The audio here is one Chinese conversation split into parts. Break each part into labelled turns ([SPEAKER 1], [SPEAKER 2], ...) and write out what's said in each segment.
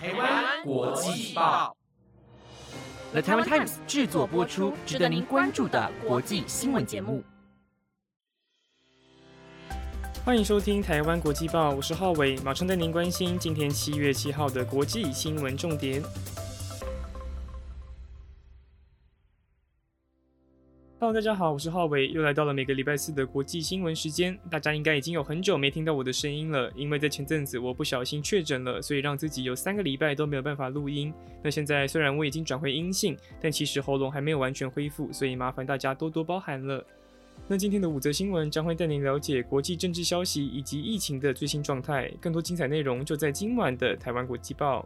[SPEAKER 1] 台湾国际报
[SPEAKER 2] ，The Taiwan Times 制作播出，值得您关注的国际新闻节目。
[SPEAKER 3] 欢迎收听台湾国际报，我是浩伟，马上带您关心今天七月七号的国际新闻重点。Hello，大家好，我是浩伟，又来到了每个礼拜四的国际新闻时间。大家应该已经有很久没听到我的声音了，因为在前阵子我不小心确诊了，所以让自己有三个礼拜都没有办法录音。那现在虽然我已经转回阴性，但其实喉咙还没有完全恢复，所以麻烦大家多多包涵了。那今天的五则新闻将会带您了解国际政治消息以及疫情的最新状态，更多精彩内容就在今晚的台湾国际报。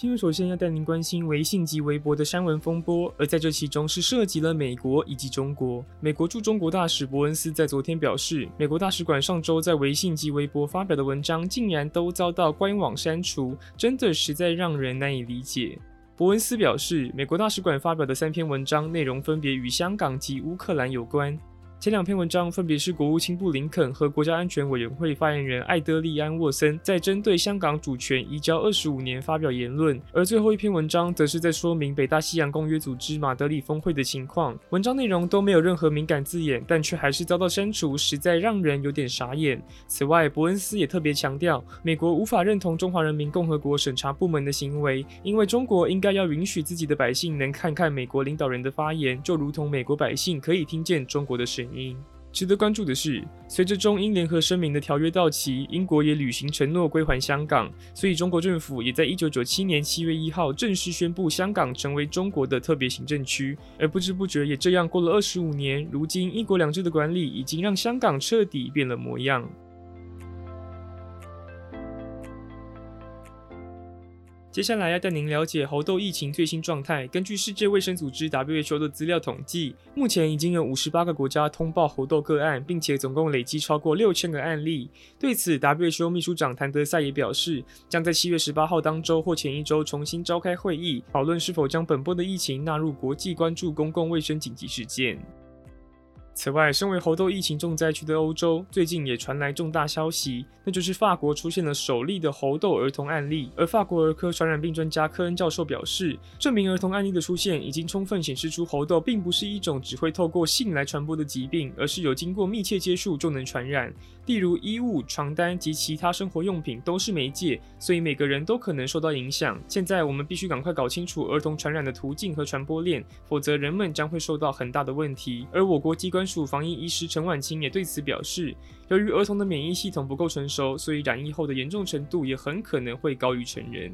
[SPEAKER 3] 新闻首先要带您关心微信及微博的删文风波，而在这其中是涉及了美国以及中国。美国驻中国大使伯恩斯在昨天表示，美国大使馆上周在微信及微博发表的文章竟然都遭到官网删除，真的实在让人难以理解。伯恩斯表示，美国大使馆发表的三篇文章内容分别与香港及乌克兰有关。前两篇文章分别是国务卿布林肯和国家安全委员会发言人艾德利安沃森在针对香港主权移交二十五年发表言论，而最后一篇文章则是在说明北大西洋公约组织马德里峰会的情况。文章内容都没有任何敏感字眼，但却还是遭到删除，实在让人有点傻眼。此外，伯恩斯也特别强调，美国无法认同中华人民共和国审查部门的行为，因为中国应该要允许自己的百姓能看看美国领导人的发言，就如同美国百姓可以听见中国的声音因。值得关注的是，随着中英联合声明的条约到期，英国也履行承诺归还香港，所以中国政府也在一九九七年七月一号正式宣布香港成为中国的特别行政区。而不知不觉也这样过了二十五年，如今一国两制的管理已经让香港彻底变了模样。接下来要带您了解猴痘疫情最新状态。根据世界卫生组织 WHO 的资料统计，目前已经有五十八个国家通报猴痘个案，并且总共累积超过六千个案例。对此，WHO 秘书长谭德赛也表示，将在七月十八号当周或前一周重新召开会议，讨论是否将本波的疫情纳入国际关注公共卫生紧急事件。此外，身为猴痘疫情重灾区的欧洲，最近也传来重大消息，那就是法国出现了首例的猴痘儿童案例。而法国儿科传染病专家科恩教授表示，这名儿童案例的出现，已经充分显示出猴痘并不是一种只会透过性来传播的疾病，而是有经过密切接触就能传染。例如衣物、床单及其他生活用品都是媒介，所以每个人都可能受到影响。现在我们必须赶快搞清楚儿童传染的途径和传播链，否则人们将会受到很大的问题。而我国机关。署防疫医师陈婉清也对此表示，由于儿童的免疫系统不够成熟，所以染疫后的严重程度也很可能会高于成人。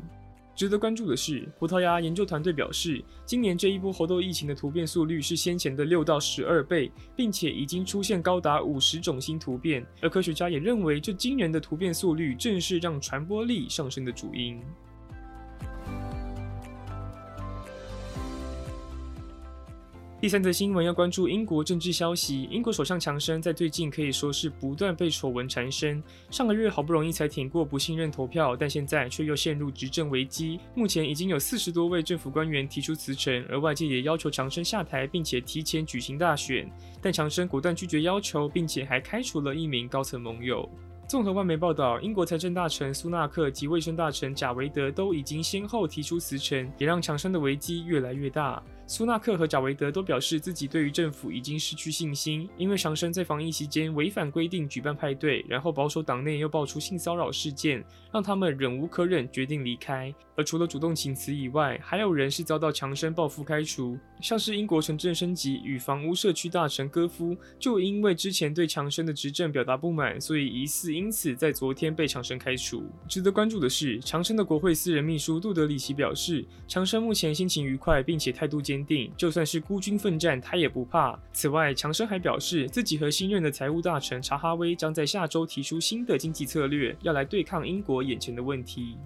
[SPEAKER 3] 值得关注的是，葡萄牙研究团队表示，今年这一波猴痘疫情的突变速率是先前的六到十二倍，并且已经出现高达五十种新突变。而科学家也认为，这惊人的突变速率正是让传播力上升的主因。第三则新闻要关注英国政治消息。英国首相强生在最近可以说是不断被丑闻缠身。上个月好不容易才挺过不信任投票，但现在却又陷入执政危机。目前已经有四十多位政府官员提出辞呈，而外界也要求强生下台，并且提前举行大选。但强生果断拒绝要求，并且还开除了一名高层盟友。综合外媒报道，英国财政大臣苏纳克及卫生大臣贾维德都已经先后提出辞呈，也让强生的危机越来越大。苏纳克和贾维德都表示自己对于政府已经失去信心，因为强生在防疫期间违反规定举办派对，然后保守党内又爆出性骚扰事件，让他们忍无可忍，决定离开。而除了主动请辞以外，还有人是遭到强生报复开除，像是英国城镇升级与房屋社区大臣戈夫，就因为之前对强生的执政表达不满，所以疑似因此在昨天被强生开除。值得关注的是，强生的国会私人秘书杜德里奇表示，强生目前心情愉快，并且态度坚。坚定，就算是孤军奋战，他也不怕。此外，强生还表示，自己和新任的财务大臣查哈威将在下周提出新的经济策略，要来对抗英国眼前的问题。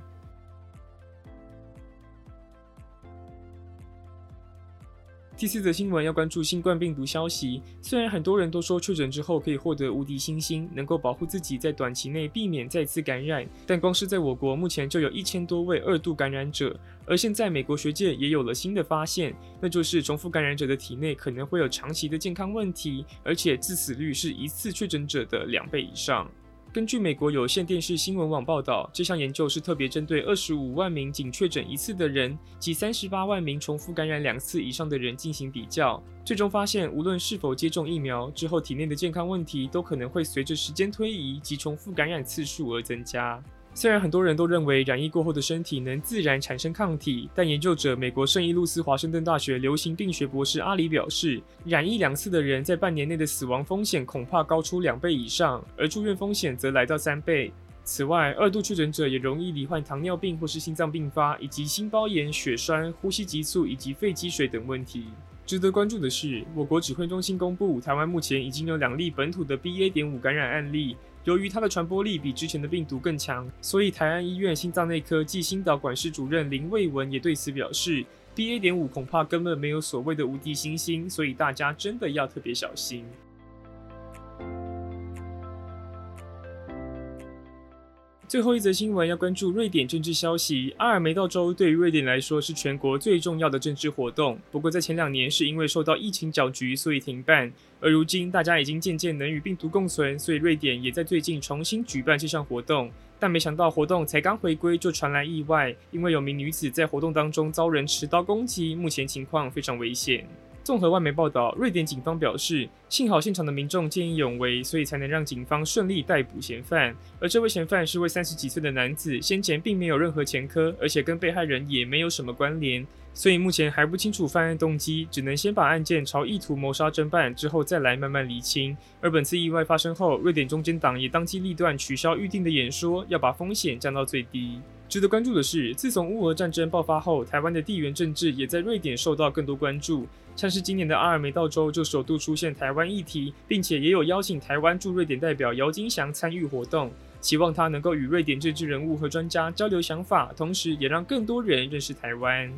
[SPEAKER 3] 第四则新闻要关注新冠病毒消息。虽然很多人都说确诊之后可以获得无敌星星，能够保护自己在短期内避免再次感染，但光是在我国目前就有一千多位二度感染者。而现在美国学界也有了新的发现，那就是重复感染者的体内可能会有长期的健康问题，而且致死率是一次确诊者的两倍以上。根据美国有线电视新闻网报道，这项研究是特别针对二十五万名仅确诊一次的人及三十八万名重复感染两次以上的人进行比较，最终发现，无论是否接种疫苗，之后体内的健康问题都可能会随着时间推移及重复感染次数而增加。虽然很多人都认为染疫过后的身体能自然产生抗体，但研究者美国圣伊路斯华盛顿大学流行病学博士阿里表示，染疫两次的人在半年内的死亡风险恐怕高出两倍以上，而住院风险则来到三倍。此外，二度确诊者也容易罹患糖尿病或是心脏病发，以及心包炎、血栓、呼吸急促以及肺积水等问题。值得关注的是，我国指挥中心公布，台湾目前已经有两例本土的 BA. 点五感染案例。由于它的传播力比之前的病毒更强，所以台安医院心脏内科暨心导管室主任林卫文也对此表示，BA. 点五恐怕根本没有所谓的无敌星星，所以大家真的要特别小心。最后一则新闻要关注瑞典政治消息。阿尔梅道州对于瑞典来说是全国最重要的政治活动，不过在前两年是因为受到疫情搅局，所以停办。而如今大家已经渐渐能与病毒共存，所以瑞典也在最近重新举办这项活动。但没想到活动才刚回归就传来意外，因为有名女子在活动当中遭人持刀攻击，目前情况非常危险。综合外媒报道，瑞典警方表示，幸好现场的民众见义勇为，所以才能让警方顺利逮捕嫌犯。而这位嫌犯是位三十几岁的男子，先前并没有任何前科，而且跟被害人也没有什么关联，所以目前还不清楚犯案动机，只能先把案件朝意图谋杀侦办，之后再来慢慢厘清。而本次意外发生后，瑞典中间党也当机立断取消预定的演说，要把风险降到最低。值得关注的是，自从乌俄战争爆发后，台湾的地缘政治也在瑞典受到更多关注。像是今年的阿尔梅道州就首度出现台湾议题，并且也有邀请台湾驻瑞典代表姚金祥参与活动，希望他能够与瑞典政治人物和专家交流想法，同时也让更多人认识台湾。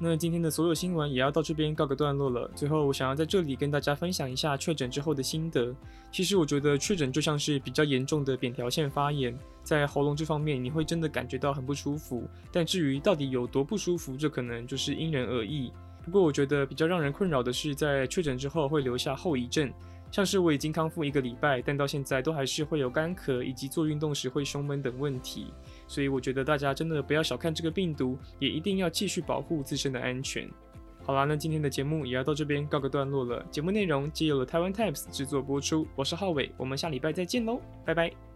[SPEAKER 3] 那今天的所有新闻也要到这边告个段落了。最后，我想要在这里跟大家分享一下确诊之后的心得。其实我觉得确诊就像是比较严重的扁桃腺发炎，在喉咙这方面你会真的感觉到很不舒服。但至于到底有多不舒服，这可能就是因人而异。不过我觉得比较让人困扰的是，在确诊之后会留下后遗症，像是我已经康复一个礼拜，但到现在都还是会有干咳以及做运动时会胸闷等问题。所以我觉得大家真的不要小看这个病毒，也一定要继续保护自身的安全。好啦，那今天的节目也要到这边告个段落了。节目内容皆由了台湾 Times 制作播出，我是浩伟，我们下礼拜再见喽，拜拜。